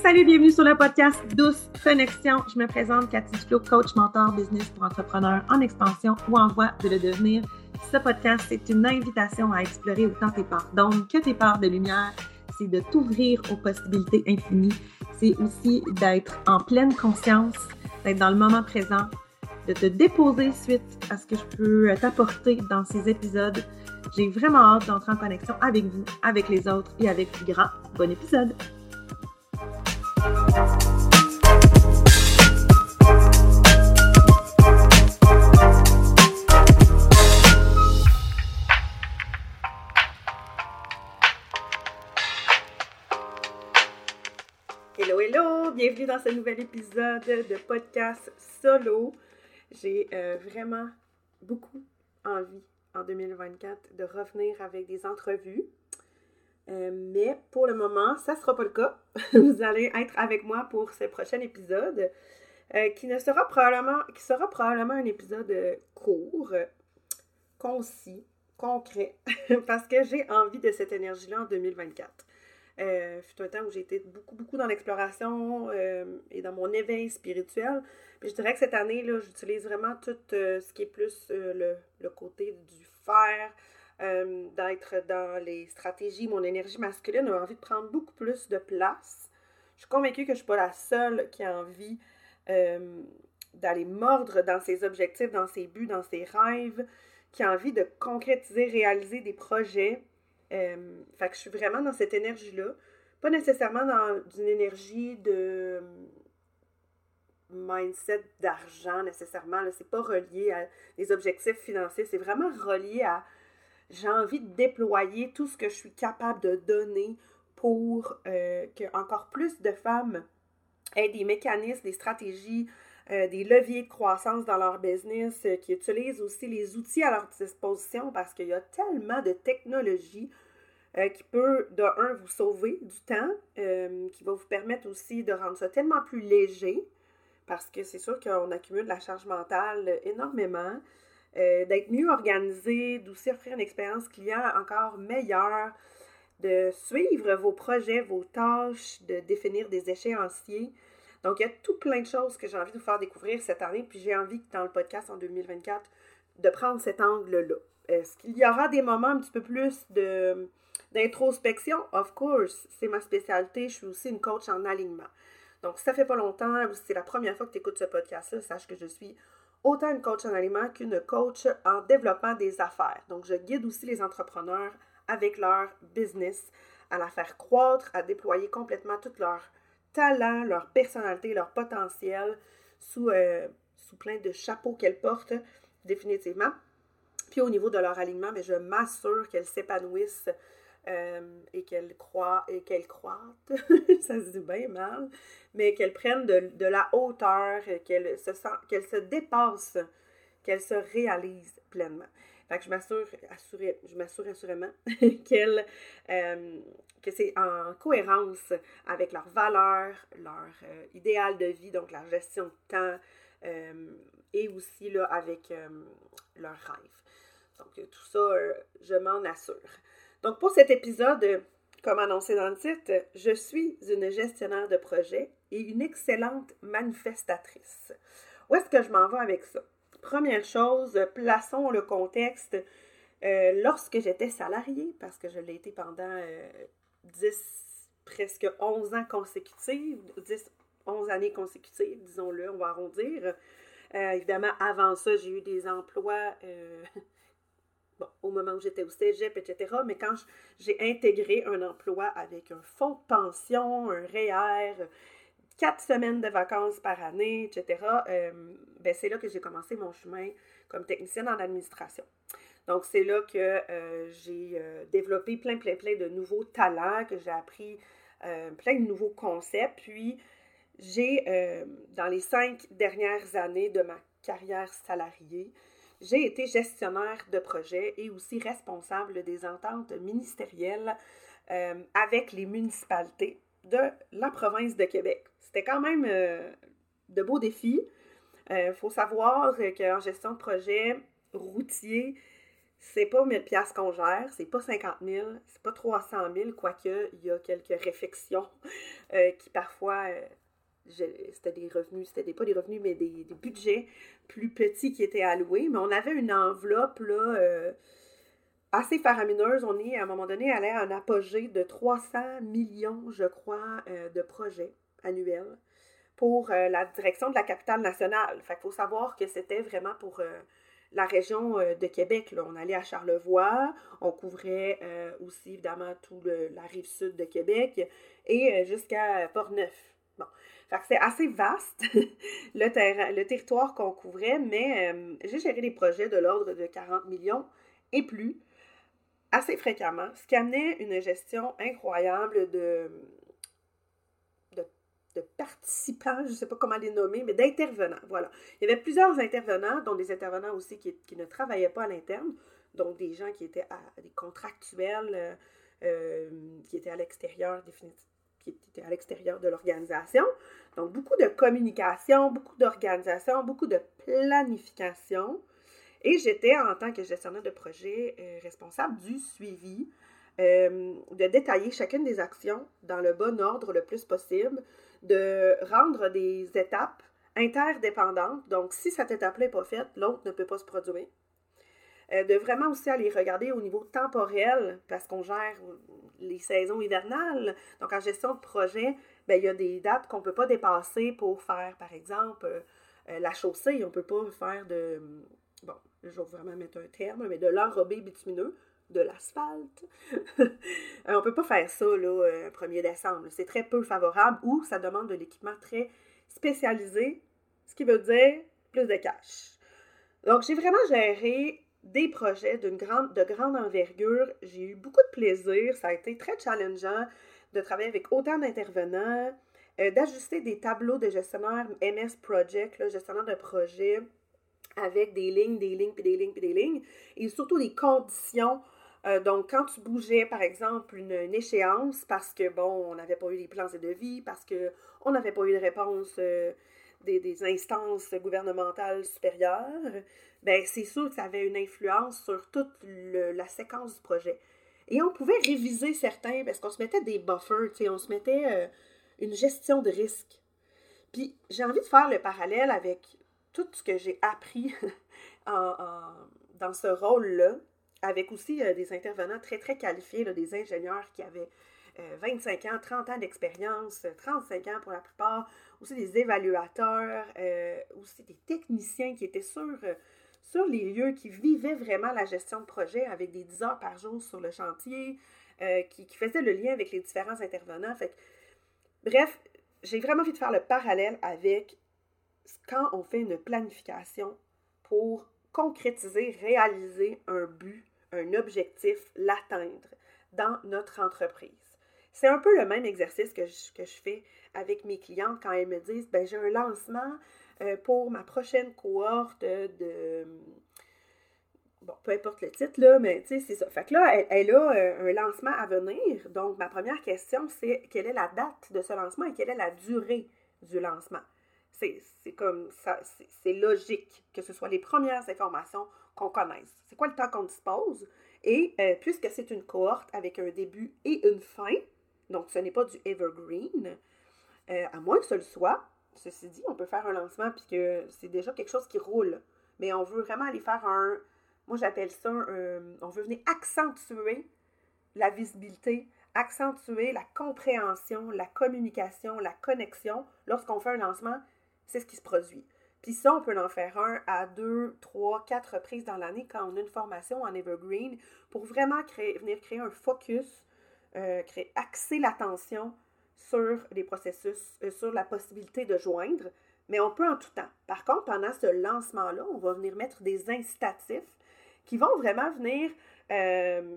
Salut, bienvenue sur le podcast Douce Connexion. Je me présente Cathy Flo, coach, mentor, business pour entrepreneurs en expansion ou en voie de le devenir. Ce podcast, c'est une invitation à explorer autant tes parts d'ombre que tes parts de lumière. C'est de t'ouvrir aux possibilités infinies. C'est aussi d'être en pleine conscience, d'être dans le moment présent, de te déposer suite à ce que je peux t'apporter dans ces épisodes. J'ai vraiment hâte d'entrer en connexion avec vous, avec les autres et avec plus grand. Bon épisode! Dans ce nouvel épisode de podcast solo. J'ai euh, vraiment beaucoup envie en 2024 de revenir avec des entrevues. Euh, mais pour le moment, ça ne sera pas le cas. Vous allez être avec moi pour ce prochain épisode euh, qui ne sera probablement qui sera probablement un épisode court, concis, concret, parce que j'ai envie de cette énergie-là en 2024. Euh, fut un temps où été beaucoup, beaucoup dans l'exploration euh, et dans mon éveil spirituel. Puis je dirais que cette année, là, j'utilise vraiment tout ce qui est plus le, le, côté du faire, euh, d'être dans les stratégies. Mon énergie masculine a envie de prendre beaucoup plus de place. Je suis convaincue que je ne suis pas la seule qui a envie euh, d'aller mordre dans ses objectifs, dans ses buts, dans ses rêves, qui a envie de concrétiser, réaliser des projets. Fait que je suis vraiment dans cette énergie-là. Pas nécessairement dans une énergie de mindset d'argent nécessairement. C'est pas relié à des objectifs financiers. C'est vraiment relié à j'ai envie de déployer tout ce que je suis capable de donner pour euh, que encore plus de femmes aient des mécanismes, des stratégies, euh, des leviers de croissance dans leur business, euh, qui utilisent aussi les outils à leur disposition parce qu'il y a tellement de technologies qui peut, de un, vous sauver du temps, qui va vous permettre aussi de rendre ça tellement plus léger parce que c'est sûr qu'on accumule la charge mentale énormément. Euh, d'être mieux organisé, d'aussi offrir une expérience client encore meilleure, de suivre vos projets, vos tâches, de définir des échéanciers. Donc, il y a tout plein de choses que j'ai envie de vous faire découvrir cette année, puis j'ai envie, dans le podcast en 2024, de prendre cet angle-là. Est-ce qu'il y aura des moments un petit peu plus de, d'introspection? Of course, c'est ma spécialité. Je suis aussi une coach en alignement. Donc, si ça fait pas longtemps ou si c'est la première fois que tu écoutes ce podcast-là, sache que je suis autant une coach en aliment qu'une coach en développement des affaires. Donc, je guide aussi les entrepreneurs avec leur business à la faire croître, à déployer complètement tout leur talent, leur personnalité, leur potentiel sous, euh, sous plein de chapeaux qu'elles portent définitivement. Puis au niveau de leur alignement, mais je m'assure qu'elles s'épanouissent euh, et qu'elles croient et qu'elles croîtent, ça se dit bien mal, mais qu'elles prennent de, la hauteur, qu'elles se, qu'elles se dépassent, qu'elles se réalisent pleinement. Fait que je m'assure, je m'assure assurément qu'elles, euh, que c'est en cohérence avec leurs valeurs, leur euh, idéal de vie, donc la gestion de temps, et aussi là, avec leurs rêves. Donc tout ça, je m'en assure. Donc, pour cet épisode, comme annoncé dans le titre, je suis une gestionnaire de projet et une excellente manifestatrice. Où est-ce que je m'en vais avec ça? Première chose, plaçons le contexte. Euh, lorsque j'étais salariée, parce que je l'ai été pendant 10, euh, presque 11 ans consécutifs, 10, 11 années consécutives, disons-le, on va arrondir. Euh, évidemment, avant ça, j'ai eu des emplois au moment où j'étais au cégep, etc. Mais quand j'ai intégré un emploi avec un fonds de pension, un REER, quatre semaines de vacances par année, etc., euh, ben c'est là que j'ai commencé mon chemin comme technicienne en administration. Donc, c'est là que euh, j'ai euh, développé plein, plein, plein de nouveaux talents, que j'ai appris plein de nouveaux concepts. Puis, j'ai, dans les cinq dernières années de ma carrière salariée, j'ai été gestionnaire de projet et aussi responsable des ententes ministérielles avec les municipalités de la province de Québec. C'était quand même euh, de beaux défis. Il euh, faut savoir qu'en gestion de projet routier, c'est pas 1000 pièces qu'on gère, c'est pas 50 000, c'est pas 300 000, quoique il y a quelques réflexions euh, qui parfois, c'était des revenus, c'était pas des revenus, mais des, budgets plus petits qui étaient alloués, mais on avait une enveloppe là, assez faramineuse. On est à un moment donné allé à un apogée de 300 millions, je crois, de projets annuels pour la direction de la capitale nationale. Fait qu'il faut savoir que c'était vraiment pour la région euh, de Québec. On allait à Charlevoix, on couvrait euh, aussi évidemment toute la rive sud de Québec et euh, jusqu'à Portneuf. Bon, c'est assez vaste le, le territoire qu'on couvrait, mais j'ai géré des projets de l'ordre de 40 millions et plus assez fréquemment, ce qui amenait une gestion incroyable de, de participants, je ne sais pas comment les nommer, mais d'intervenants. Voilà. Il y avait plusieurs intervenants, dont des intervenants aussi qui, ne travaillaient pas à l'interne, donc des gens qui étaient des contractuels, euh, euh, qui étaient à l'extérieur qui étaient à l'extérieur de l'organisation. Donc, beaucoup de communication, beaucoup d'organisation, beaucoup de planification. Et j'étais, en tant que gestionnaire de projet, euh, responsable du suivi, de détailler chacune des actions dans le bon ordre le plus possible, de rendre des étapes interdépendantes. Donc, si cette étape-là n'est pas faite, l'autre ne peut pas se produire. Euh, de vraiment aussi aller regarder au niveau temporel, parce qu'on gère les saisons hivernales. Donc, en gestion de projet, ben, il y a des dates qu'on ne peut pas dépasser pour faire, par exemple, euh, la chaussée. On ne peut pas faire de. Bon, je vais vraiment mettre un terme, mais de l'enrobé bitumineux de l'asphalte. Euh, on ne peut pas faire ça le 1er décembre. C'est très peu favorable ou ça demande de l'équipement très spécialisé, ce qui veut dire plus de cash. Donc, j'ai vraiment géré des projets grande, de grande envergure. J'ai eu beaucoup de plaisir. Ça a été très challengeant de travailler avec autant d'intervenants, euh, d'ajuster des tableaux de gestionnaire MS Project, là, gestionnaire de projet, avec des lignes, des lignes, puis des lignes, puis des lignes, et surtout des conditions euh, donc, quand tu bougeais, par exemple, une, échéance parce que, bon, on n'avait pas eu les plans et devis, parce qu'on n'avait pas eu de réponse euh, des, instances gouvernementales supérieures, ben c'est sûr que ça avait une influence sur toute la séquence du projet. Et on pouvait réviser certains parce qu'on se mettait des buffers, tu sais, on se mettait euh, une gestion de risque. Puis j'ai envie de faire le parallèle avec tout ce que j'ai appris dans ce rôle-là avec aussi euh, des intervenants très, très qualifiés, des ingénieurs qui avaient 25 euh, ans, 30 ans d'expérience, 35 ans pour la plupart, aussi des évaluateurs, euh, aussi des techniciens qui étaient sur, sur les lieux, qui vivaient vraiment la gestion de projet avec des 10 heures par jour sur le chantier, qui, qui, faisaient le lien avec les différents intervenants. Fait bref, j'ai vraiment envie de faire le parallèle avec quand on fait une planification pour concrétiser, réaliser un but un objectif, l'atteindre dans notre entreprise. C'est un peu le même exercice que je, que je fais avec mes clientes quand elles me disent ben, j'ai un lancement euh, pour ma prochaine cohorte de. Bon, peu importe le titre, là, mais tu sais, c'est ça. Fait que là, elle, a euh, un lancement à venir. Donc, ma première question, c'est quelle est la date de ce lancement et quelle est la durée du lancement? C'est comme ça, c'est logique que ce soit les premières informations qu'on connaisse. C'est quoi le temps qu'on dispose? Et euh, puisque c'est une cohorte avec un début et une fin, donc ce n'est pas du evergreen, euh, à moins que ce le soit, ceci dit, on peut faire un lancement puisque c'est déjà quelque chose qui roule. Mais on veut vraiment aller faire un, moi j'appelle ça, on veut venir accentuer la visibilité, accentuer la compréhension, la communication, la connexion. Lorsqu'on fait un lancement, c'est ce qui se produit. Puis ça, on peut en faire un à deux, trois, quatre reprises dans l'année quand on a une formation en Evergreen pour vraiment venir créer un focus, euh, créer, axer l'attention sur les processus, euh, sur la possibilité de joindre, mais on peut en tout temps. Par contre, pendant ce lancement-là, on va venir mettre des incitatifs qui vont vraiment venir euh,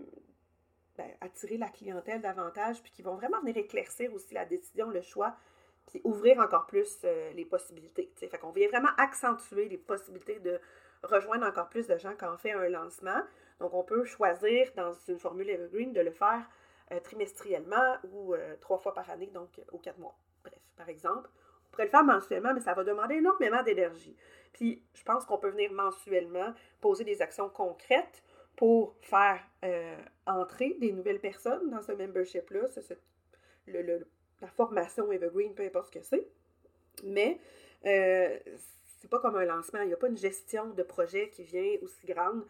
ben, attirer la clientèle davantage, puis qui vont vraiment venir éclaircir aussi la décision, le choix puis ouvrir encore plus euh, les possibilités. T'sais. Fait qu'on vient vraiment accentuer les possibilités de rejoindre encore plus de gens quand on fait un lancement. Donc, on peut choisir dans une formule Evergreen de le faire euh, trimestriellement ou euh, trois fois par année, donc aux quatre mois. Bref, par exemple. On pourrait le faire mensuellement, mais ça va demander énormément d'énergie. Puis, je pense qu'on peut venir mensuellement poser des actions concrètes pour faire entrer des nouvelles personnes dans ce membership-là, la formation Evergreen, peu importe ce que c'est. Mais euh, c'est pas comme un lancement. Il n'y a pas une gestion de projet qui vient aussi grande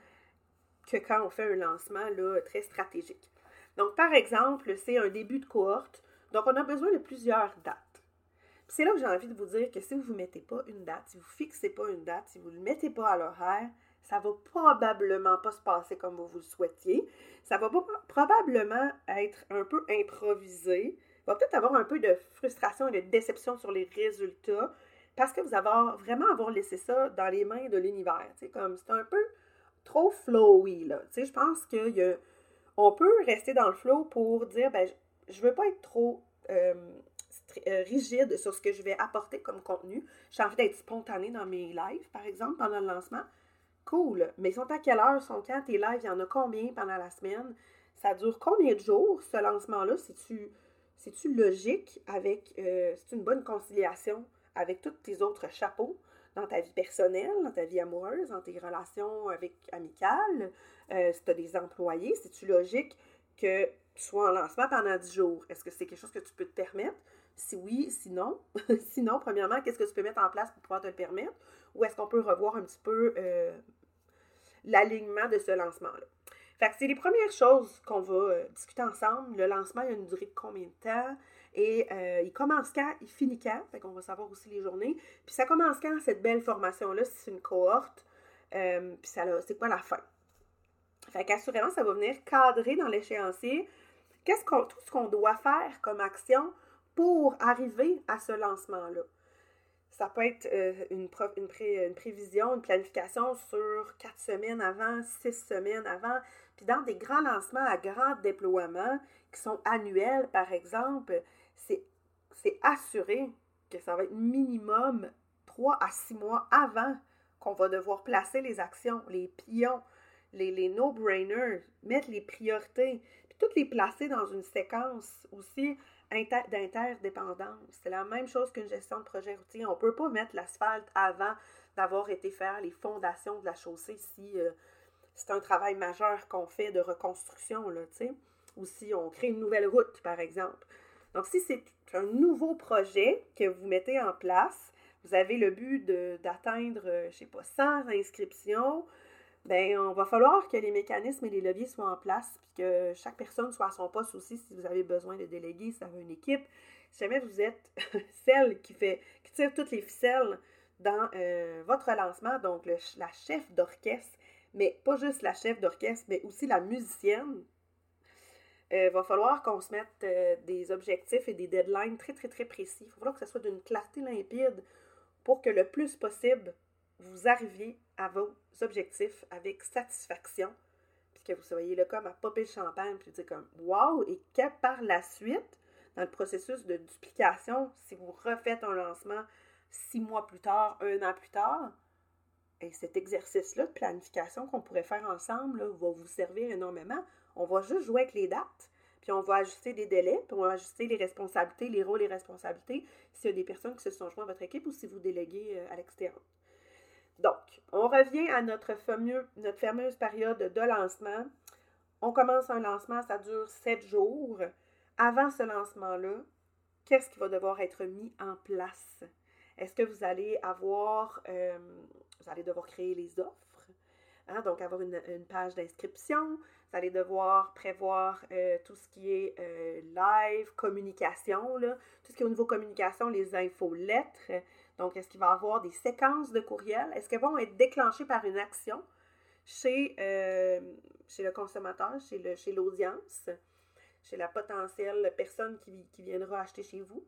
que quand on fait un lancement là, très stratégique. Donc, par exemple, c'est un début de cohorte. Donc, on a besoin de plusieurs dates. C'est là que j'ai envie de vous dire que si vous ne mettez pas une date, si vous ne fixez pas une date, si vous ne le mettez pas à l'horaire, ça va probablement pas se passer comme vous, vous le souhaitiez. Ça va probablement être un peu improvisé. Va peut-être avoir un peu de frustration et de déception sur les résultats parce que vous avez vraiment avoir laissé ça dans les mains de l'univers. C'est un peu trop flowy. Là. Je pense qu'on peut rester dans le flow pour dire ben, je veux pas être trop euh, euh, rigide sur ce que je vais apporter comme contenu. J'ai envie d'être spontanée dans mes lives, par exemple, pendant le lancement. Cool. Mais ils sont à quelle heure? Sont quand tes lives? Il y en a combien pendant la semaine? Ça dure combien de jours, ce lancement-là? C'est-tu, c'est-tu logique avec... Euh, c'est une bonne conciliation avec tous tes autres chapeaux dans ta vie personnelle, dans ta vie amoureuse, dans tes relations avec amicales, euh, si tu as des employés, c'est-tu logique que tu sois en lancement pendant 10 jours? Est-ce que c'est quelque chose que tu peux te permettre? Si oui, sinon, sinon, premièrement, qu'est-ce que tu peux mettre en place pour pouvoir te le permettre? Ou est-ce qu'on peut revoir un petit peu euh, l'alignement de ce lancement-là? Fait que c'est les premières choses qu'on va euh, discuter ensemble. Le lancement, il a une durée de combien de temps? Et euh, il commence quand? Il finit quand? Fait qu'on va savoir aussi les journées. Puis ça commence quand, cette belle formation-là, si c'est une cohorte? puis ça, c'est quoi la fin? Fait qu'assurément, ça va venir cadrer dans l'échéancier qu'est-ce qu'on, tout ce qu'on doit faire comme action pour arriver à ce lancement-là. Ça peut être euh, une, une, prévision, une planification sur quatre semaines avant, six semaines avant. Puis dans des grands lancements à grand déploiement qui sont annuels, par exemple, c'est assuré que ça va être minimum trois à six mois avant qu'on va devoir placer les actions, les pions, les, les no-brainers, mettre les priorités, puis toutes les placer dans une séquence aussi d'interdépendance. C'est la même chose qu'une gestion de projet routier. On ne peut pas mettre l'asphalte avant d'avoir été faire les fondations de la chaussée si euh, c'est un travail majeur qu'on fait de reconstruction, là, tu sais, ou si on crée une nouvelle route, par exemple. Donc, si c'est un nouveau projet que vous mettez en place, vous avez le but d'atteindre, je euh, je sais pas, 100 inscriptions, ben on va falloir que les mécanismes et les leviers soient en place, puis que chaque personne soit à son poste aussi si vous avez besoin de déléguer, vous avez une équipe. Si jamais vous êtes celle qui fait qui tire toutes les ficelles dans euh, votre lancement, donc la chef d'orchestre, mais pas juste la chef d'orchestre, mais aussi la musicienne, il euh, va falloir qu'on se mette euh, des objectifs et des deadlines très, très, très précis. Il va falloir que ce soit d'une clarté limpide pour que le plus possible vous arriviez à vos objectifs avec satisfaction, puis que vous soyez là comme à popper le champagne, puis dire comme wow, et que par la suite, dans le processus de duplication, si vous refaites un lancement six mois plus tard, un an plus tard, et cet exercice-là de planification qu'on pourrait faire ensemble va vous servir énormément. On va juste jouer avec les dates, puis on va ajuster des délais, puis on va ajuster les responsabilités, les rôles et responsabilités s'il y a des personnes qui se sont joints à votre équipe ou si vous déléguez euh, à l'extérieur. Donc, on revient à notre fameuse période de lancement. On commence un lancement, ça dure sept jours. Avant ce lancement-là, qu'est-ce qui va devoir être mis en place? Est-ce que vous allez avoir, euh, vous allez devoir créer les offres, hein? donc avoir une, page d'inscription, vous allez devoir prévoir euh, tout ce qui est euh, live, communication, là, tout ce qui est au niveau communication, les infos, lettres, donc, est-ce qu'il va y avoir des séquences de courriels? Est-ce qu'elles vont être déclenchées par une action chez, euh, chez le consommateur, chez, le, chez l'audience, chez la potentielle personne qui, qui viendra acheter chez vous,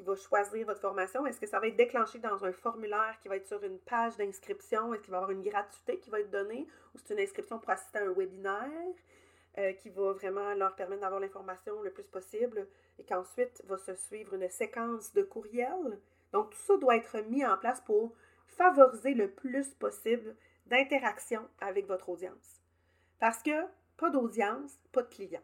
qui va choisir votre formation? Est-ce que ça va être déclenché dans un formulaire qui va être sur une page d'inscription? Est-ce qu'il va y avoir une gratuité qui va être donnée? Ou c'est une inscription pour assister à un webinaire? Euh, qui va vraiment leur permettre d'avoir l'information le plus possible et qu'ensuite va se suivre une séquence de courriels? Donc, tout ça doit être mis en place pour favoriser le plus possible d'interaction avec votre audience. Parce que pas d'audience, pas de client.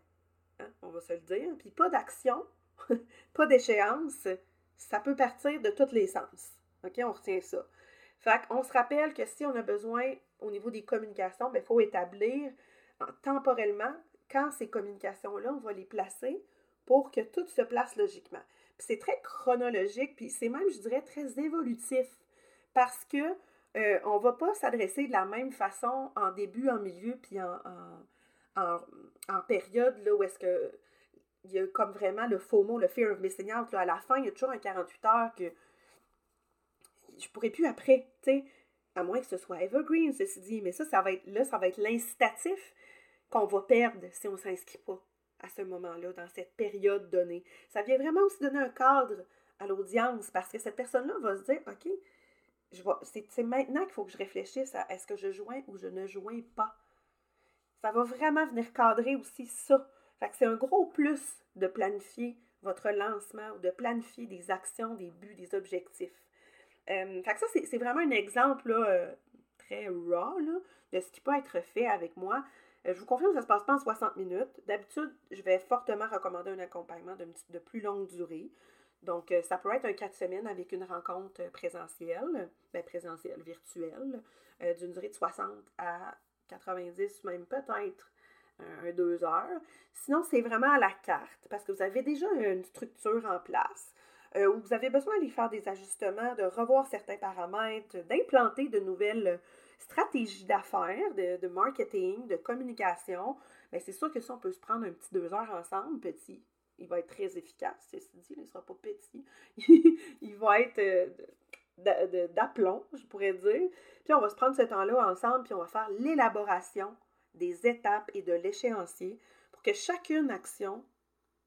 Hein, on va se le dire. Puis pas d'action, pas d'échéance, ça peut partir de tous les sens. OK, on retient ça. Fait qu'on se rappelle que si on a besoin au niveau des communications, il ben, faut établir temporellement quand ces communications-là, on va les placer pour que tout se place logiquement. c'est très chronologique, puis c'est même, je dirais, très évolutif parce que euh, on ne va pas s'adresser de la même façon en début, en milieu, puis en, en, période là, où est-ce que il y a comme vraiment le faux mot, le fear of missing out. à la fin, il y a toujours un 48 heures que je pourrais plus après, tu sais, à moins que ce soit evergreen, ceci dit. Mais ça, ça va être là, ça va être l'incitatif qu'on va perdre si on ne s'inscrit pas à ce moment-là, dans cette période donnée. Ça vient vraiment aussi donner un cadre à l'audience parce que cette personne-là va se dire, OK, c'est maintenant qu'il faut que je réfléchisse à est-ce que je joins ou je ne joins pas. Ça va vraiment venir cadrer aussi ça. Fait que c'est un gros plus de planifier votre lancement ou de planifier des actions, des buts, des objectifs. Euh, fait que ça, c'est vraiment un exemple euh, très raw de ce qui peut être fait avec moi. Euh, je vous confirme que ça ne se passe pas en 60 minutes. D'habitude, je vais fortement recommander un accompagnement de, plus longue durée. Donc, ça peut être un 4 semaines avec une rencontre présentielle, ben présentielle, virtuelle, d'une durée de 60 à 90, même peut-être un 2 heures. Sinon, c'est vraiment à la carte parce que vous avez déjà une structure en place. Euh, où vous avez besoin d'aller faire des ajustements, de revoir certains paramètres, d'implanter de nouvelles stratégies d'affaires, de, marketing, de communication, mais c'est sûr que ça, on peut se prendre un petit deux heures ensemble, petit. Il va être très efficace, ceci dit, il ne sera pas petit. il va être euh, d'aplomb, je pourrais dire. Puis on va se prendre ce temps-là ensemble, puis on va faire l'élaboration des étapes et de l'échéancier pour que chacune action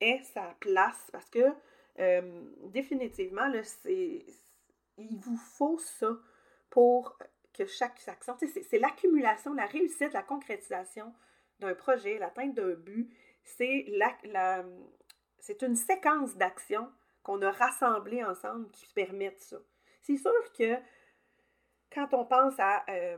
ait sa place, parce que euh, définitivement, il vous faut ça pour que chaque action, c'est, l'accumulation, la réussite, la concrétisation d'un projet, l'atteinte d'un but. C'est, la, c'est une séquence d'actions qu'on a rassemblées ensemble qui permettent ça. C'est sûr que quand on pense à euh,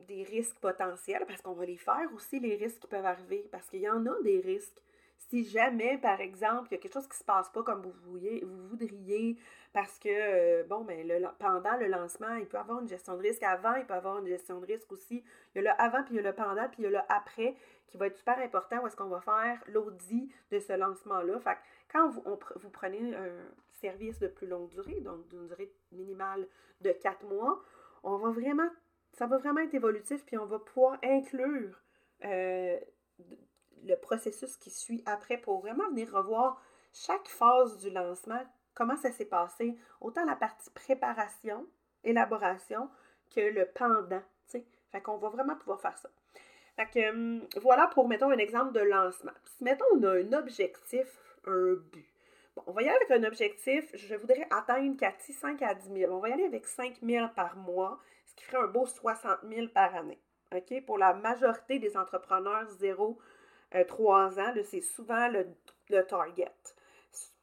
des risques potentiels, parce qu'on va les faire aussi, les risques qui peuvent arriver, parce qu'il y en a des risques si jamais, par exemple, il y a quelque chose qui ne se passe pas comme vous, vouliez, vous voudriez, parce que, euh, bon, mais ben, pendant le lancement, il peut avoir une gestion de risque avant, il peut avoir une gestion de risque aussi. Il y a le avant, puis il y a le pendant, puis il y a le après, qui va être super important, où est-ce qu'on va faire l'audit de ce lancement-là? Fait quand vous, vous prenez un service de plus longue durée, donc d'une durée minimale de quatre mois, on va vraiment, ça va vraiment être évolutif, puis on va pouvoir inclure euh, le processus qui suit après pour vraiment venir revoir chaque phase du lancement, comment ça s'est passé, autant la partie préparation, élaboration, que le pendant. sais. Fait qu'on va vraiment pouvoir faire ça. Fait que hum, voilà pour, mettons, un exemple de lancement. Si, mettons, on a un objectif, un but. Bon, on va y aller avec un objectif, je voudrais atteindre Cathy 5 à 10 000. On va y aller avec 5 000 par mois, qui ferait un beau 60 000 par année. Pour la majorité des entrepreneurs zéro euh, trois ans, c'est souvent le, target.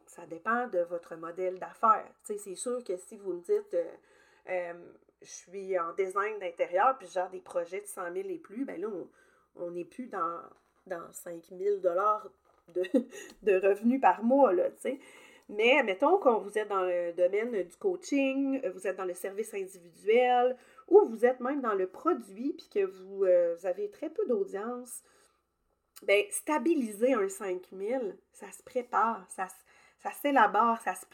Ça dépend de votre modèle d'affaires. C'est sûr que si vous me dites euh, euh, je suis en design d'intérieur puis je gère des projets de 100 000 et plus, ben là, on n'est plus dans, dans 5 000 de, de revenus par mois, là, Mais mettons que vous êtes dans le domaine du coaching, vous êtes dans le service individuel, ou vous êtes même dans le produit, puis que vous avez très peu d'audience, ben, stabiliser un 5000, ça se prépare, ça, ça s'élabore, ça, se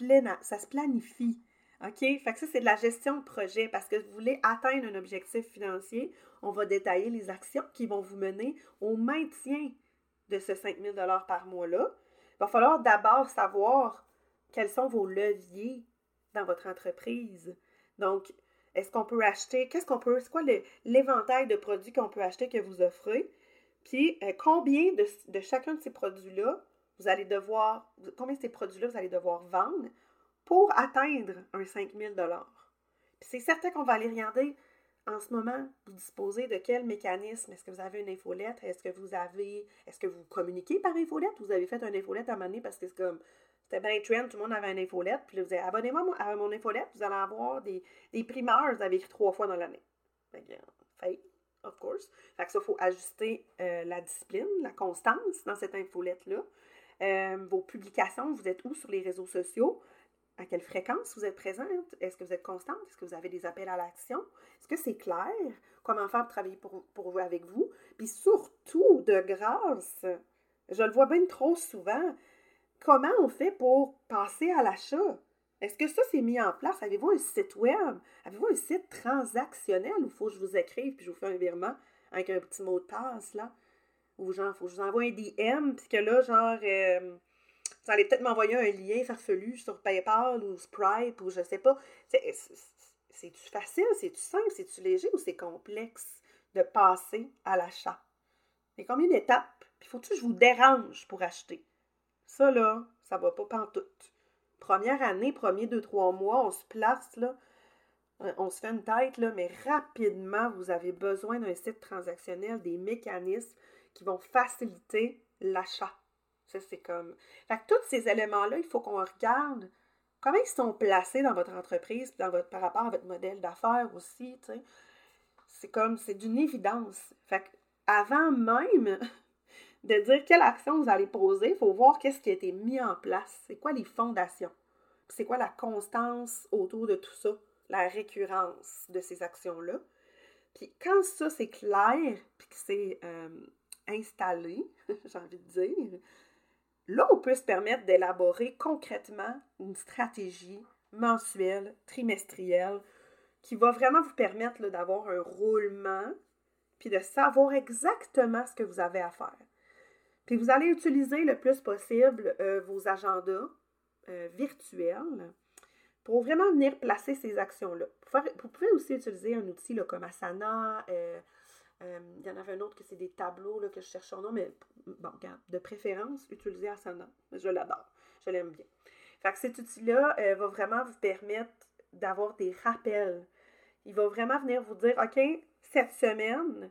ça se planifie. OK? Fait que ça, c'est de la gestion de projet parce que vous voulez atteindre un objectif financier. On va détailler les actions qui vont vous mener au maintien de ce 5000 par mois-là. Il va falloir d'abord savoir quels sont vos leviers dans votre entreprise. Donc, est-ce qu'on peut acheter, qu'est-ce qu'on peut, c'est quoi l'éventail de produits qu'on peut acheter que vous offrez? Puis, euh, combien de, chacun de ces produits-là, vous allez devoir, combien de ces produits-là vous allez devoir vendre pour atteindre un 5000 Puis c'est certain qu'on va aller regarder en ce moment, vous disposez de quel mécanisme? Est-ce que vous avez une infolettre? Est-ce que vous avez, est-ce que vous communiquez par infolettre? Vous avez fait un infolettre à un moment donné parce que c'est comme, c'était bien trend, tout le monde avait un infolettre. Puis là, vous avez abonnez-moi à mon infolettre, vous allez avoir des, des primeurs, vous avez écrit trois fois dans l'année. Fait of course. Fait que ça, il faut ajuster euh, la discipline, la constance dans cette infolette-là. Euh, vos publications, vous êtes où sur les réseaux sociaux? À quelle fréquence vous êtes présente? Est-ce que vous êtes constante? Est-ce que vous avez des appels à l'action? Est-ce que c'est clair? Comment faire pour travailler pour, pour vous avec vous? Puis surtout, de grâce, je le vois bien trop souvent, comment on fait pour passer à l'achat? Est-ce que ça, c'est mis en place? Avez-vous un site web? Avez-vous un site transactionnel où il faut que je vous écrive puis je vous fais un virement avec un petit mot de passe, là? Ou genre, il faut que je vous envoie un DM, puis que là, genre, euh, vous allez peut-être m'envoyer un lien farfelu sur PayPal ou Sprite ou je sais pas. C'est-tu facile? C'est-tu simple? C'est-tu léger ou c'est complexe de passer à l'achat? Et combien d'étapes? Puis faut-tu que je vous dérange pour acheter? Ça, là, ça va pas pantoute. Première année, premier deux, trois mois, on se place, là, euh, on se fait une tête, là, mais rapidement, vous avez besoin d'un site transactionnel, des mécanismes qui vont faciliter l'achat. Ça, c'est comme. Fait que tous ces éléments-là, il faut qu'on regarde comment ils sont placés dans votre entreprise, dans votre, par rapport à votre modèle d'affaires aussi. C'est comme, c'est d'une évidence. Fait que avant même de dire quelle action vous allez poser, il faut voir qu'est-ce qui a été mis en place. C'est quoi les fondations? C'est quoi la constance autour de tout ça? La récurrence de ces actions-là? Puis quand ça, c'est clair, puis que c'est euh, installé, j'ai envie de dire, là, on peut se permettre d'élaborer concrètement une stratégie mensuelle, trimestrielle, qui va vraiment vous permettre d'avoir un roulement, puis de savoir exactement ce que vous avez à faire. Puis vous allez utiliser le plus possible euh, vos agendas euh, virtuels pour vraiment venir placer ces actions-là. Vous pouvez aussi utiliser un outil comme Asana. Euh, il y en avait un autre que c'est des tableaux là, que je cherche son nom, mais bon, de préférence, utilisez Asana. Je l'adore. Je l'aime bien. Fait que cet outil-là va vraiment vous permettre d'avoir des rappels. Il va vraiment venir vous dire, OK, cette semaine,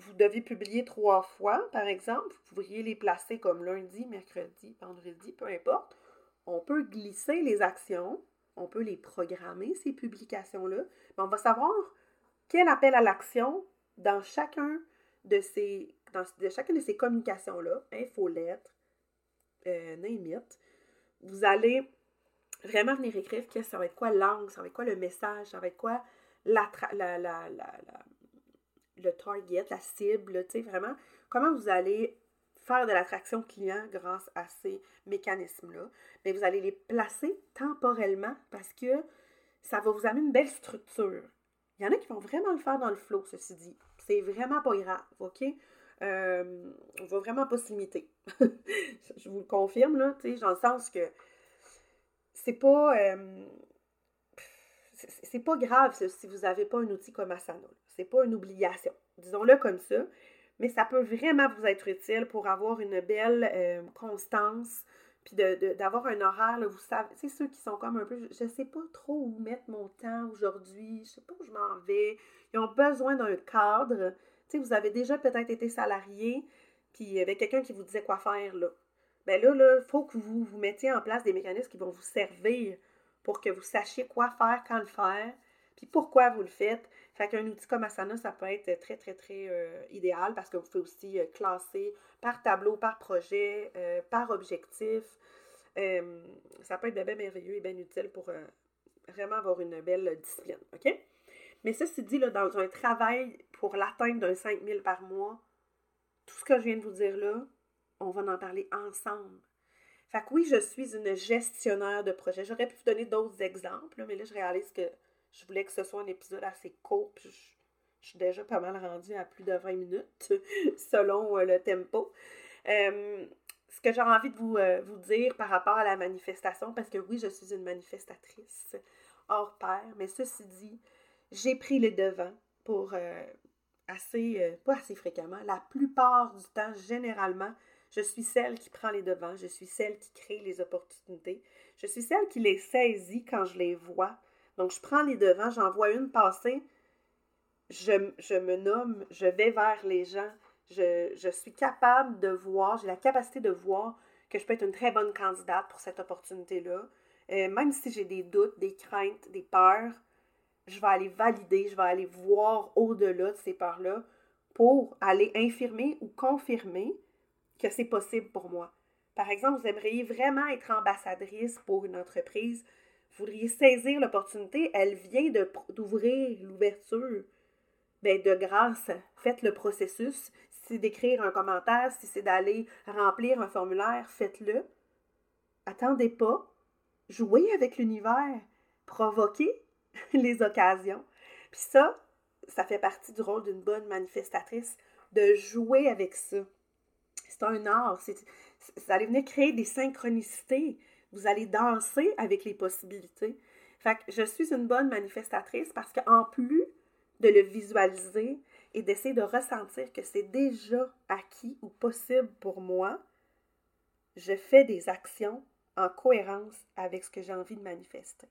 vous devez publier trois fois, par exemple, vous pourriez les placer comme lundi, mercredi, vendredi, peu importe. On peut glisser les actions, on peut les programmer, ces publications-là, mais on va savoir quel appel à l'action dans chacun de ces, dans, chacune de ces communications-là, infolettre, euh, vous allez vraiment venir écrire ça va être quoi l'angle, ça va être quoi le message, ça va être quoi la, la, la, la le target, la cible, tu sais, vraiment, comment vous allez faire de l'attraction client grâce à ces mécanismes-là? Mais vous allez les placer temporellement parce que ça va vous amener une belle structure. Il y en a qui vont vraiment le faire dans le flow, ceci dit. C'est vraiment pas grave, OK? Euh, on va vraiment pas se limiter. Je vous le confirme, là, tu sais, dans le sens que c'est pas. Euh, c'est pas grave si vous n'avez pas un outil comme Asana. C'est pas une obligation. Disons-le comme ça. Mais ça peut vraiment vous être utile pour avoir une belle euh, constance, puis d'avoir un horaire, vous savez, c'est ceux qui sont comme un peu, je sais pas trop où mettre mon temps aujourd'hui, je sais pas où je m'en vais. Ils ont besoin d'un cadre. Tu sais, vous avez déjà peut-être été salarié, puis il y avait quelqu'un qui vous disait quoi faire, là. Là, là, il faut que vous vous mettiez en place des mécanismes qui vont vous servir pour que vous sachiez quoi faire, quand le faire, puis pourquoi vous le faites? Fait qu'un outil comme Asana, ça peut être très, très, très euh, idéal parce que vous pouvez aussi euh, classer par tableau, par projet, euh, par objectif. ça peut être bien merveilleux et bien utile pour vraiment avoir une belle discipline, OK? Mais ceci dit, là, dans un travail pour l'atteinte d'un 5000 par mois, tout ce que je viens de vous dire là, on va en parler ensemble. Fait que oui, je suis une gestionnaire de projet. J'aurais pu vous donner d'autres exemples, mais là, je réalise que je voulais que ce soit un épisode assez court, puis je, suis déjà pas mal rendue à plus de 20 minutes, selon euh, le tempo. Euh, ce que j'ai envie de vous, euh, vous, dire par rapport à la manifestation, parce que oui, je suis une manifestatrice hors pair, mais ceci dit, j'ai pris les devants pour assez, pas assez fréquemment, la plupart du temps, généralement, je suis celle qui prend les devants, je suis celle qui crée les opportunités, je suis celle qui les saisit quand je les vois. Donc, je prends les devants, j'en vois une passer, je, me nomme, je vais vers les gens, je, suis capable de voir, j'ai la capacité de voir que je peux être une très bonne candidate pour cette opportunité-là. Euh, même si j'ai des doutes, des craintes, des peurs, je vais aller valider, je vais aller voir au-delà de ces peurs-là pour aller infirmer ou confirmer que c'est possible pour moi. Par exemple, vous aimeriez vraiment être ambassadrice pour une entreprise, vous voudriez saisir l'opportunité, elle vient d'ouvrir l'ouverture. Ben, de grâce, faites le processus. Si c'est d'écrire un commentaire, si c'est d'aller remplir un formulaire, faites-le. Attendez pas. Jouez avec l'univers. Provoquez les occasions. Puis ça, ça fait partie du rôle d'une bonne manifestatrice, de jouer avec ça. C'est un art. Vous allez venir créer des synchronicités. Vous allez danser avec les possibilités. Fait que je suis une bonne manifestatrice parce qu'en plus de le visualiser et d'essayer de ressentir que c'est déjà acquis ou possible pour moi, je fais des actions en cohérence avec ce que j'ai envie de manifester.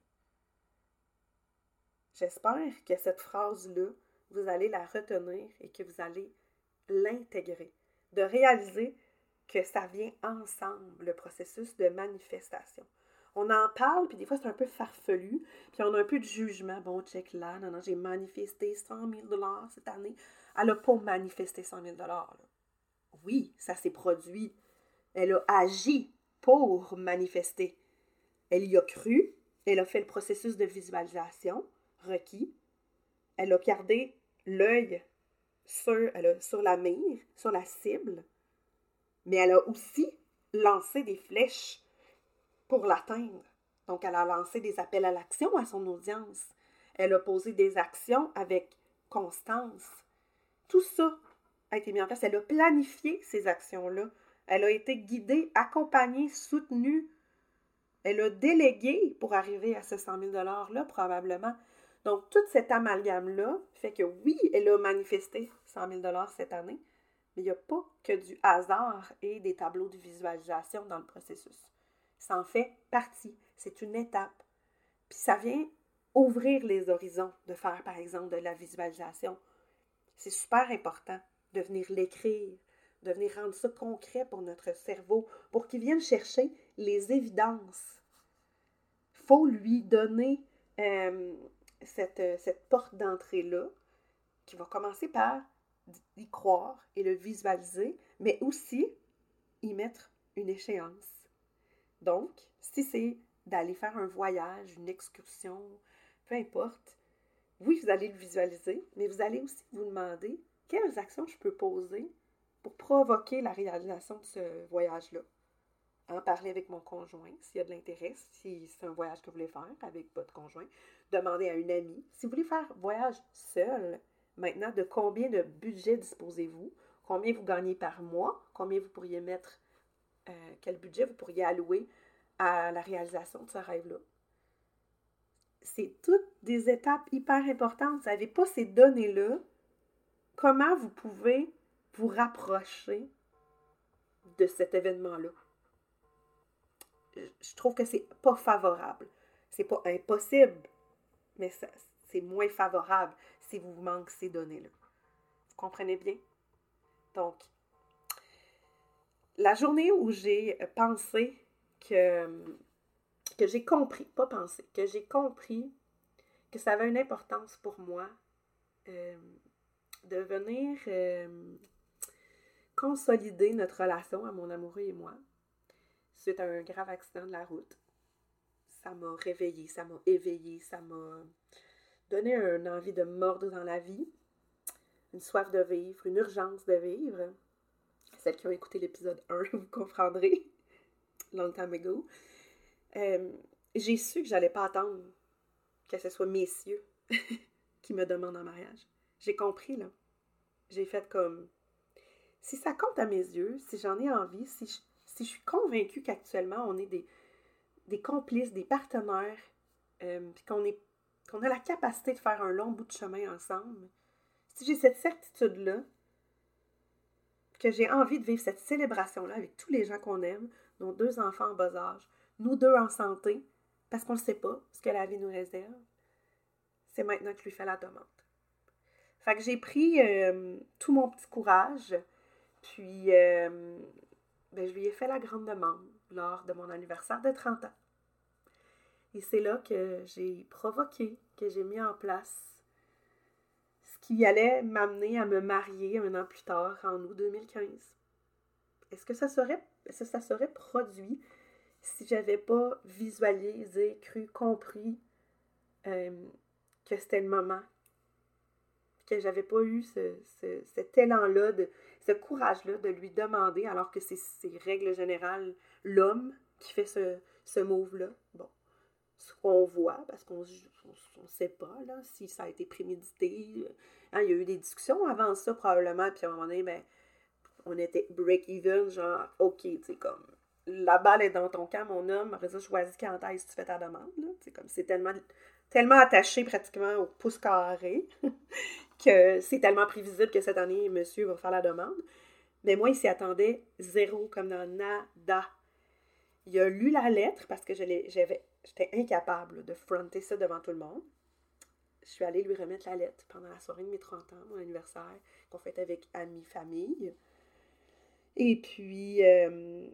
J'espère que cette phrase-là, vous allez la retenir et que vous allez l'intégrer, de réaliser que ça vient ensemble, le processus de manifestation. On en parle, puis des fois c'est un peu farfelu, puis on a un peu de jugement. Bon, check là, non, non, j'ai manifesté 100 000 cette année. Elle n'a pas manifesté 100 000 Oui, ça s'est produit. Elle a agi pour manifester. Elle y a cru, elle a fait le processus de visualisation requis, elle a gardé l'œil sur, sur la mire, sur la cible, mais elle a aussi lancé des flèches pour l'atteindre. Donc, elle a lancé des appels à l'action à son audience. Elle a posé des actions avec constance. Tout ça a été mis en place. Elle a planifié ces actions-là. Elle a été guidée, accompagnée, soutenue. Elle a délégué pour arriver à ce 100 000 $-là, probablement. Donc, tout cet amalgame-là fait que oui, elle a manifesté 100 000 cette année, mais il n'y a pas que du hasard et des tableaux de visualisation dans le processus. Ça en fait partie. C'est une étape. Puis ça vient ouvrir les horizons de faire, par exemple, de la visualisation. C'est super important de venir l'écrire, de venir rendre ça concret pour notre cerveau, pour qu'il vienne chercher les évidences. Il faut lui donner euh, cette, cette porte d'entrée-là, qui va commencer par y croire et le visualiser, mais aussi y mettre une échéance. Donc, si c'est d'aller faire un voyage, une excursion, peu importe, oui, vous allez le visualiser, mais vous allez aussi vous demander quelles actions je peux poser pour provoquer la réalisation de ce voyage-là. En parler avec mon conjoint s'il y a de l'intérêt, si c'est un voyage que vous voulez faire avec votre conjoint. Demander à une amie. Si vous voulez faire voyage seul, maintenant, de combien de budget disposez-vous? Combien vous gagnez par mois? Combien vous pourriez mettre, euh, quel budget vous pourriez allouer à la réalisation de ce rêve-là? C'est toutes des étapes hyper importantes. Vous n'avez pas ces données-là. Comment vous pouvez vous rapprocher de cet événement-là? Je trouve que c'est pas favorable. C'est pas impossible, mais c'est moins favorable si vous manquez ces données-là. Vous comprenez bien? Donc, la journée où j'ai pensé que, que j'ai compris, pas pensé, que j'ai compris que ça avait une importance pour moi euh, de venir euh, consolider notre relation à mon amoureux et moi suite à un grave accident de la route. Ça m'a réveillée, ça m'a éveillée, ça m'a donner une envie de mordre dans la vie, une soif de vivre, une urgence de vivre. Celles qui ont écouté l'épisode 1, vous comprendrez. Long time ago. Euh, j'ai su que j'allais pas attendre que ce soit messieurs qui me demandent en mariage. J'ai compris, là. J'ai fait comme. Si ça compte à mes yeux, si j'en ai envie, si je, si je suis convaincue qu'actuellement on est des, des complices, des partenaires, euh, puis qu'on est qu'on a la capacité de faire un long bout de chemin ensemble, si j'ai cette certitude-là, que j'ai envie de vivre cette célébration-là avec tous les gens qu'on aime, nos deux enfants en bas âge, nous deux en santé, parce qu'on ne sait pas ce que la vie nous réserve, c'est maintenant que je lui fais la demande. Fait que j'ai pris euh, tout mon petit courage, puis euh, ben, je lui ai fait la grande demande lors de mon anniversaire de 30 ans. Et c'est là que j'ai provoqué, que j'ai mis en place ce qui allait m'amener à me marier un an plus tard, en août 2015. est-ce que ça serait, ça serait produit si j'avais pas visualisé, cru, compris euh, que c'était le moment, que j'avais pas eu ce, cet élan-là, ce courage-là de lui demander, alors que c'est, règle générale l'homme qui fait ce, ce move-là. Bon, ce qu'on voit, parce qu'on ne sait pas là, si ça a été prémédité. Hein, il y a eu des discussions avant ça, probablement, puis à un moment donné, ben, on était break-even, genre, OK, tu comme, la balle est dans ton camp, mon homme, après ça, choisis quand est-ce tu fais ta demande, c'est tellement, tellement attaché pratiquement au pouce carré que c'est tellement prévisible que cette année, monsieur va faire la demande. Mais moi, il s'y attendait zéro, comme dans nada. Il a lu la lettre parce que j'avais, j'étais incapable de fronter ça devant tout le monde. Je suis allée lui remettre la lettre pendant la soirée de mes 30 ans, mon anniversaire, qu'on fait avec amis, famille. Et puis, euh,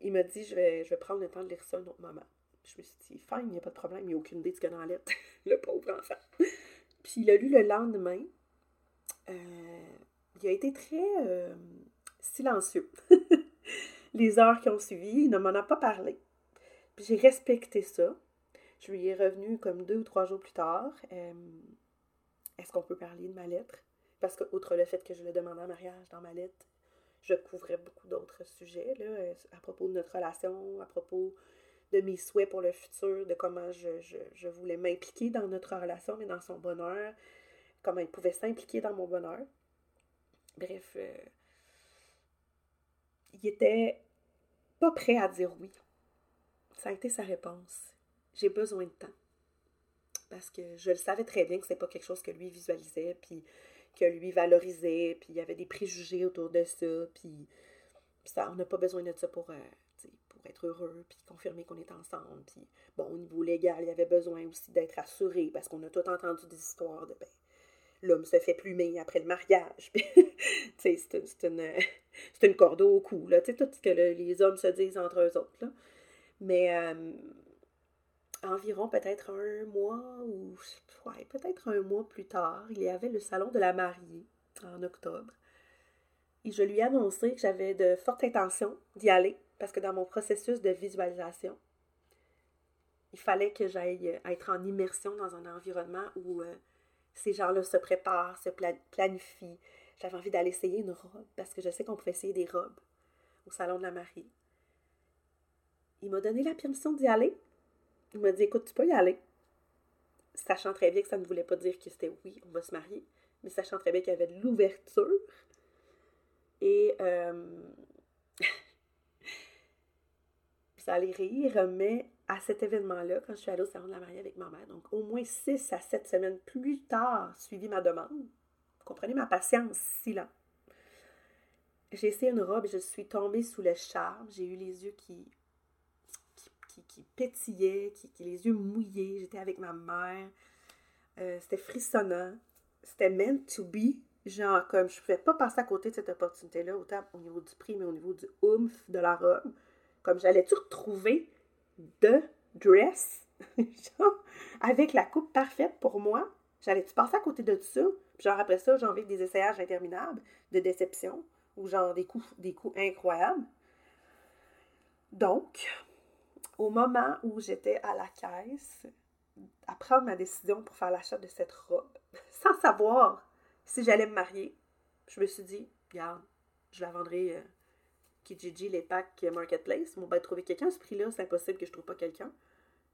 il m'a dit, je vais, je vais prendre le temps de lire ça un autre moment. Je me suis dit, fine, il n'y a pas de problème, il n'y a aucune idée de ce qu'il y a dans la lettre, le pauvre enfant. Puis il a lu le lendemain. Euh, il a été très euh, silencieux. Les heures qui ont suivi, il ne m'en a pas parlé. Puis j'ai respecté ça. Je lui ai revenu comme deux ou trois jours plus tard. Est-ce qu'on peut parler de ma lettre? Parce que, outre le fait que je le demandais en mariage dans ma lettre, je couvrais beaucoup d'autres sujets là, euh, à propos de notre relation, à propos de mes souhaits pour le futur, de comment je, voulais m'impliquer dans notre relation, mais dans son bonheur, comment il pouvait s'impliquer dans mon bonheur. Bref, euh, il était pas prêt à dire oui. Ça a été sa réponse. J'ai besoin de temps. Parce que je le savais très bien que c'est pas quelque chose que lui visualisait, puis que lui valorisait, puis il y avait des préjugés autour de ça, puis ça, on n'a pas besoin de ça pour, euh, pour être heureux, puis confirmer qu'on est ensemble. Puis, bon, au niveau légal, il y avait besoin aussi d'être assuré, parce qu'on a tout entendu des histoires de, ben, l'homme se fait plumer après le mariage. c'est une, une, corde au cou, là, tout ce que les hommes se disent entre eux autres, là. Mais euh, environ peut-être un mois ou ouais, peut-être un mois plus tard, il y avait le salon de la mariée en octobre. Et je lui ai annoncé que j'avais de fortes intentions d'y aller parce que dans mon processus de visualisation, il fallait que j'aille être en immersion dans un environnement où euh, ces gens-là se préparent, se planifient. J'avais envie d'aller essayer une robe parce que je sais qu'on pouvait essayer des robes au salon de la mariée. Il m'a donné la permission d'y aller. Il m'a dit écoute, tu peux y aller. Sachant très bien que ça ne voulait pas dire que c'était oui, on va se marier, mais sachant très bien qu'il y avait de l'ouverture. Et euh, ça allait rire, mais à cet événement-là, quand je suis allée au salon de la mariée avec ma mère, donc au moins six à sept semaines plus tard, suivi ma demande, vous comprenez ma patience si là. J'ai essayé une robe et je suis tombée sous le charme. J'ai eu les yeux qui qui, pétillait, qui, les yeux mouillés. J'étais avec ma mère. Euh, c'était frissonnant. C'était meant to be. Genre, comme je ne pouvais pas passer à côté de cette opportunité-là, autant au niveau du prix, mais au niveau du oomph de la robe. Comme j'allais-tu retrouver de dress, genre, avec la coupe parfaite pour moi? J'allais-tu passer à côté de ça? Puis genre, après ça, j'ai envie des essayages interminables, de déception, ou genre des coups, des coups incroyables. Donc, au moment où j'étais à la caisse, à prendre ma décision pour faire l'achat de cette robe, sans savoir si j'allais me marier, je me suis dit, regarde, je la vendrai euh, Kijiji, les packs Marketplace. On va trouver quelqu'un à ce prix-là, c'est impossible que je trouve pas quelqu'un.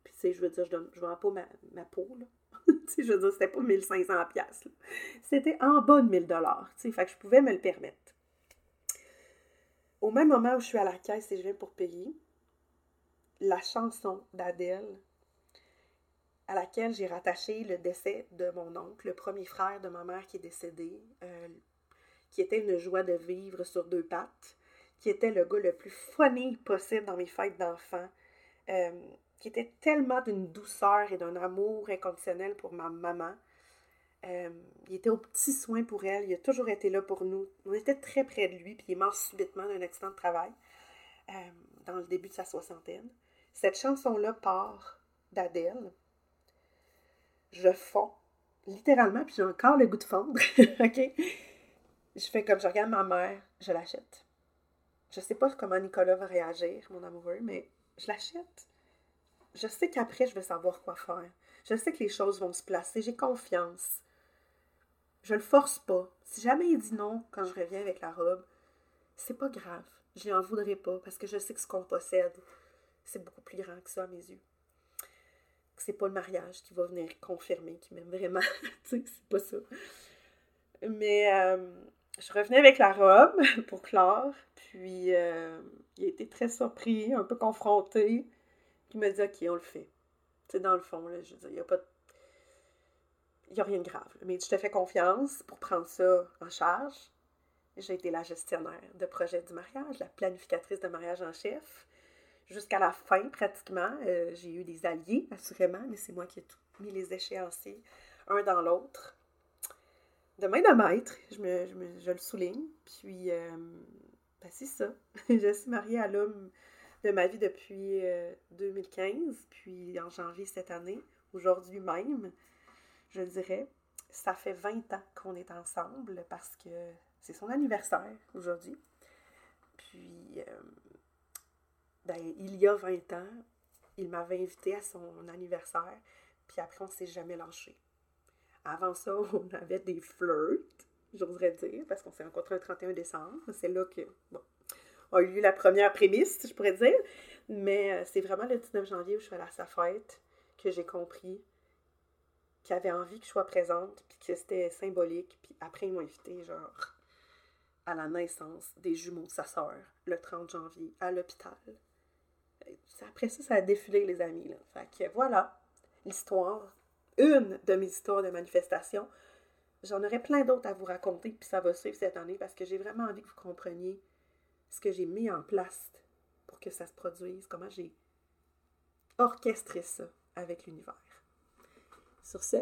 Puis, tu sais, je veux dire, je, ne vends pas ma, ma peau, là. tu sais, je veux dire, c'était pas 1500 pièces C'était en bas de 1000 dollars, tu sais, fait que je pouvais me le permettre. Au même moment où je suis à la caisse et je viens pour payer, la chanson d'Adèle à laquelle j'ai rattaché le décès de mon oncle, le premier frère de ma mère qui est décédé, euh, qui était une joie de vivre sur deux pattes, qui était le gars le plus funny possible dans mes fêtes d'enfants, euh, qui était tellement d'une douceur et d'un amour inconditionnel pour ma maman. Euh, il était au petit soin pour elle, il a toujours été là pour nous. On était très près de lui, puis il est mort subitement d'un accident de travail dans le début de sa soixantaine. Cette chanson-là part d'Adèle. Je fonds, littéralement, puis j'ai encore le goût de fondre. OK? Je fais comme je regarde ma mère, je l'achète. Je sais pas comment Nicolas va réagir, mon amoureux, mais je l'achète. Je sais qu'après, je vais savoir quoi faire. Je sais que les choses vont se placer. J'ai confiance. Je le force pas. Si jamais il dit non quand je reviens avec la robe, c'est pas grave. Je n'en voudrais pas parce que je sais que ce qu'on possède, c'est beaucoup plus grand que ça à mes yeux. C'est pas le mariage qui va venir confirmer qu'il m'aime vraiment. c'est pas ça. Mais euh, je revenais avec la robe pour Claire, puis euh, il a été très surpris, un peu confronté. Puis il m'a dit Ok, on le fait. Tu sais, dans le fond, là, je dire, il n'y a pas Il a rien de grave. Mais je te fais confiance pour prendre ça en charge. J'ai été la gestionnaire de projet du mariage, la planificatrice de mariage en chef. Jusqu'à la fin, pratiquement, euh, j'ai eu des alliés, assurément, mais c'est moi qui ai tout mis les échéanciers, un dans l'autre de main de maître, je, me, je, le souligne. Puis, euh, ben c'est ça. je suis mariée à l'homme de ma vie depuis 2015, euh, puis en janvier cette année, aujourd'hui même, je dirais. Ça fait 20 ans qu'on est ensemble parce que c'est son anniversaire aujourd'hui. Puis, ben, il y a 20 ans, il m'avait invité à son anniversaire, puis après, on s'est jamais lâché. Avant ça, on avait des flirts, j'oserais dire, parce qu'on s'est rencontrés le 31 décembre. C'est là que, bon, a eu la première prémisse, je pourrais dire. Mais euh, c'est vraiment le 19 janvier où je suis allée à sa fête que j'ai compris qu'il avait envie que je sois présente, puis que c'était symbolique. Puis après, ils m'ont invité, genre, à la naissance des jumeaux de sa sœur, le 30 janvier, à l'hôpital. Après ça, ça a défilé, les amis. Fait que voilà, l'histoire une de mes histoires de manifestation. J'en aurais plein d'autres à vous raconter, puis ça va suivre cette année parce que j'ai vraiment envie que vous compreniez ce que j'ai mis en place pour que ça se produise, comment j'ai orchestré ça avec l'univers. Sur ce,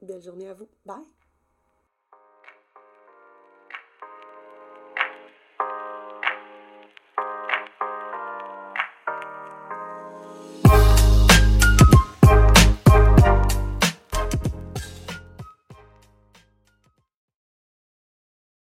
belle journée à vous. Bye!